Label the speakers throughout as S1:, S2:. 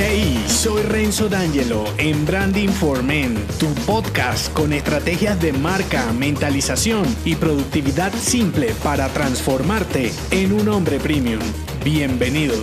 S1: Hey, soy Renzo D'Angelo en Branding for Men, tu podcast con estrategias de marca, mentalización y productividad simple para transformarte en un hombre premium. Bienvenido.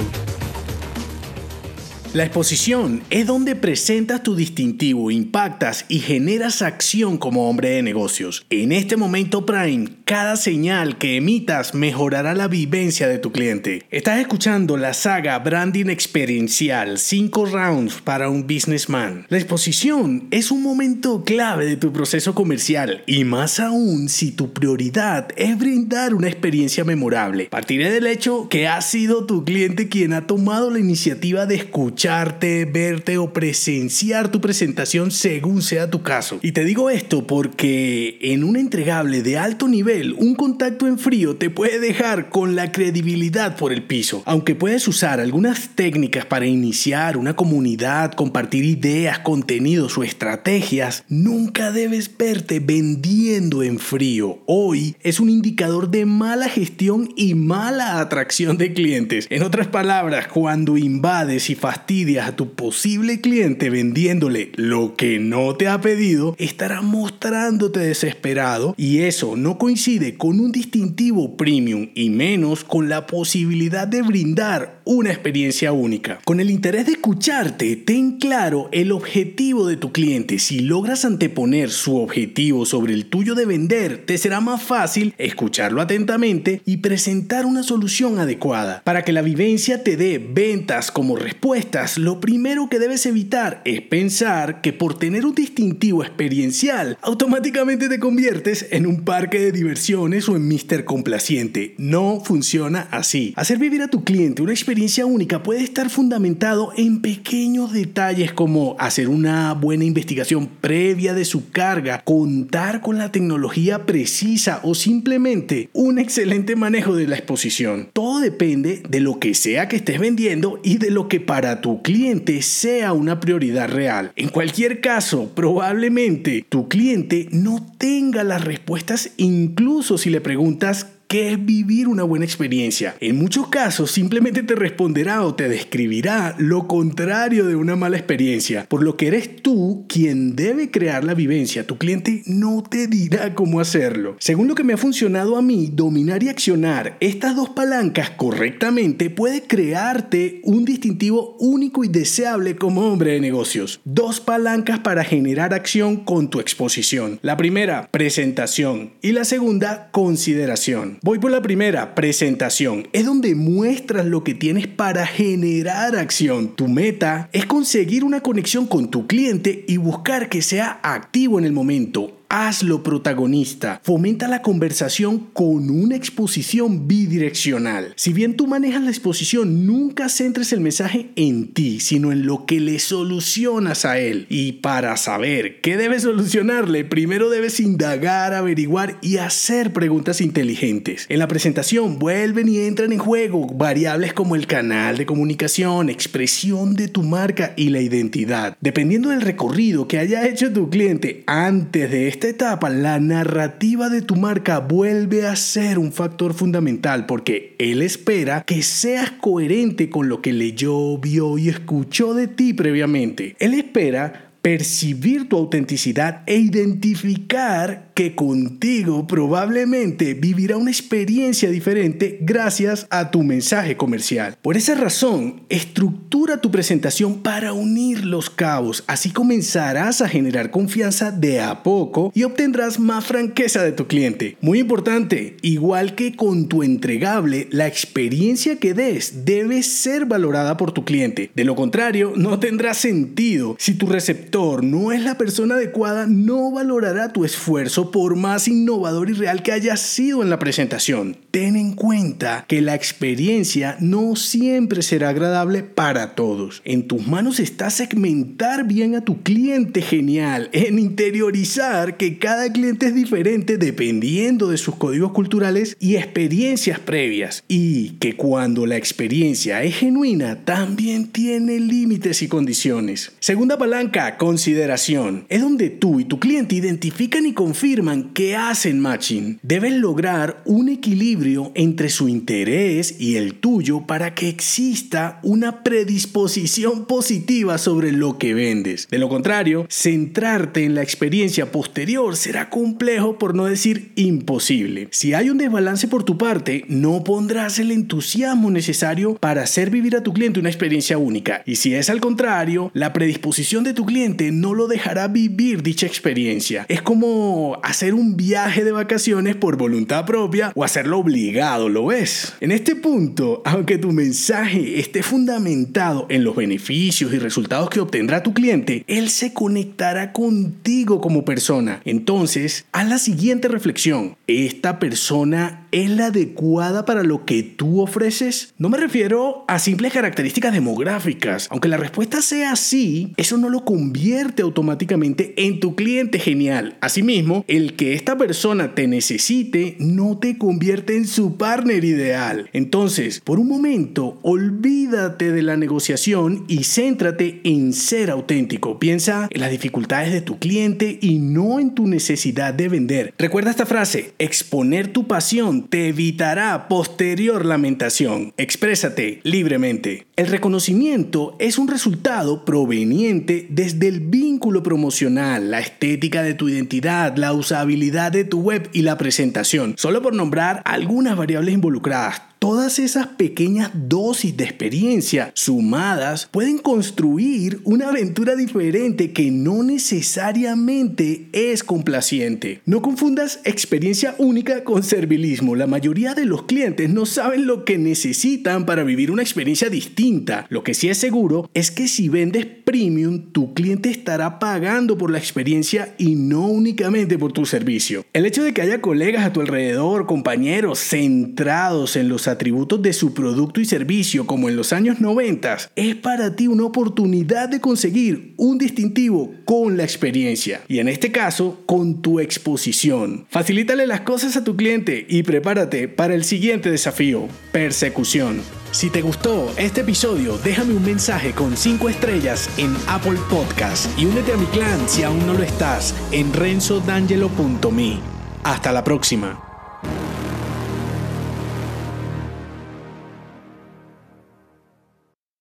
S1: La exposición es donde presentas tu distintivo, impactas y generas acción como hombre de negocios. En este momento prime, cada señal que emitas mejorará la vivencia de tu cliente. Estás escuchando la saga Branding Experiencial 5 Rounds para un Businessman. La exposición es un momento clave de tu proceso comercial y más aún si tu prioridad es brindar una experiencia memorable. Partiré del hecho que ha sido tu cliente quien ha tomado la iniciativa de escuchar verte o presenciar tu presentación según sea tu caso. Y te digo esto porque en un entregable de alto nivel, un contacto en frío te puede dejar con la credibilidad por el piso. Aunque puedes usar algunas técnicas para iniciar una comunidad, compartir ideas, contenidos o estrategias, nunca debes verte vendiendo en frío. Hoy es un indicador de mala gestión y mala atracción de clientes. En otras palabras, cuando invades y fastidias a tu posible cliente vendiéndole lo que no te ha pedido, estará mostrándote desesperado y eso no coincide con un distintivo premium y menos con la posibilidad de brindar una experiencia única. Con el interés de escucharte, ten claro el objetivo de tu cliente. Si logras anteponer su objetivo sobre el tuyo de vender, te será más fácil escucharlo atentamente y presentar una solución adecuada. Para que la vivencia te dé ventas como respuesta lo primero que debes evitar es pensar que por tener un distintivo experiencial, automáticamente te conviertes en un parque de o en Mr. Complaciente. No funciona así. Hacer vivir a tu cliente una experiencia única puede estar fundamentado en pequeños detalles como hacer una buena investigación previa de su carga, contar con la tecnología precisa o simplemente un excelente manejo de la exposición. Todo depende de lo que sea que estés vendiendo y de lo que para tu cliente sea una prioridad real. En cualquier caso, probablemente tu cliente no tenga las respuestas incluso si le preguntas ¿Qué es vivir una buena experiencia? En muchos casos simplemente te responderá o te describirá lo contrario de una mala experiencia, por lo que eres tú quien debe crear la vivencia. Tu cliente no te dirá cómo hacerlo. Según lo que me ha funcionado a mí, dominar y accionar estas dos palancas correctamente puede crearte un distintivo único y deseable como hombre de negocios. Dos palancas para generar acción con tu exposición. La primera, presentación y la segunda, consideración. Voy por la primera, presentación. Es donde muestras lo que tienes para generar acción. Tu meta es conseguir una conexión con tu cliente y buscar que sea activo en el momento hazlo protagonista. Fomenta la conversación con una exposición bidireccional. Si bien tú manejas la exposición, nunca centres el mensaje en ti, sino en lo que le solucionas a él. Y para saber qué debes solucionarle, primero debes indagar, averiguar y hacer preguntas inteligentes. En la presentación vuelven y entran en juego variables como el canal de comunicación, expresión de tu marca y la identidad. Dependiendo del recorrido que haya hecho tu cliente antes de esta etapa, la narrativa de tu marca vuelve a ser un factor fundamental porque él espera que seas coherente con lo que leyó, vio y escuchó de ti previamente. Él espera percibir tu autenticidad e identificar que contigo probablemente vivirá una experiencia diferente gracias a tu mensaje comercial. Por esa razón, estructura tu presentación para unir los cabos. Así comenzarás a generar confianza de a poco y obtendrás más franqueza de tu cliente. Muy importante, igual que con tu entregable, la experiencia que des debe ser valorada por tu cliente. De lo contrario, no tendrá sentido. Si tu receptor no es la persona adecuada, no valorará tu esfuerzo por más innovador y real que haya sido en la presentación. Ten en cuenta que la experiencia no siempre será agradable para todos. En tus manos está segmentar bien a tu cliente genial, en interiorizar que cada cliente es diferente dependiendo de sus códigos culturales y experiencias previas y que cuando la experiencia es genuina también tiene límites y condiciones. Segunda palanca, consideración. Es donde tú y tu cliente identifican y confirman que hacen matching. Debes lograr un equilibrio entre su interés y el tuyo para que exista una predisposición positiva sobre lo que vendes. De lo contrario, centrarte en la experiencia posterior será complejo por no decir imposible. Si hay un desbalance por tu parte, no pondrás el entusiasmo necesario para hacer vivir a tu cliente una experiencia única. Y si es al contrario, la predisposición de tu cliente no lo dejará vivir dicha experiencia. Es como hacer un viaje de vacaciones por voluntad propia o hacerlo obligado, ¿lo ves? En este punto, aunque tu mensaje esté fundamentado en los beneficios y resultados que obtendrá tu cliente, él se conectará contigo como persona. Entonces, haz la siguiente reflexión. ¿Esta persona es la adecuada para lo que tú ofreces? No me refiero a simples características demográficas. Aunque la respuesta sea sí, eso no lo convierte automáticamente en tu cliente genial. Asimismo, el que esta persona te necesite no te convierte en su partner ideal. Entonces, por un momento, olvídate de la negociación y céntrate en ser auténtico. Piensa en las dificultades de tu cliente y no en tu necesidad de vender. Recuerda esta frase, exponer tu pasión te evitará posterior lamentación. Exprésate libremente. El reconocimiento es un resultado proveniente desde el vínculo promocional, la estética de tu identidad, la usabilidad de tu web y la presentación, solo por nombrar algunas variables involucradas. Todas esas pequeñas dosis de experiencia sumadas pueden construir una aventura diferente que no necesariamente es complaciente. No confundas experiencia única con servilismo. La mayoría de los clientes no saben lo que necesitan para vivir una experiencia distinta. Lo que sí es seguro es que si vendes premium, tu cliente estará pagando por la experiencia y no únicamente por tu servicio. El hecho de que haya colegas a tu alrededor, compañeros centrados en los atributos de su producto y servicio como en los años 90, es para ti una oportunidad de conseguir un distintivo con la experiencia y en este caso con tu exposición. Facilítale las cosas a tu cliente y prepárate para el siguiente desafío, persecución. Si te gustó este episodio, déjame un mensaje con 5 estrellas en Apple Podcast y únete a mi clan si aún no lo estás en renzodangelo.me. Hasta la próxima.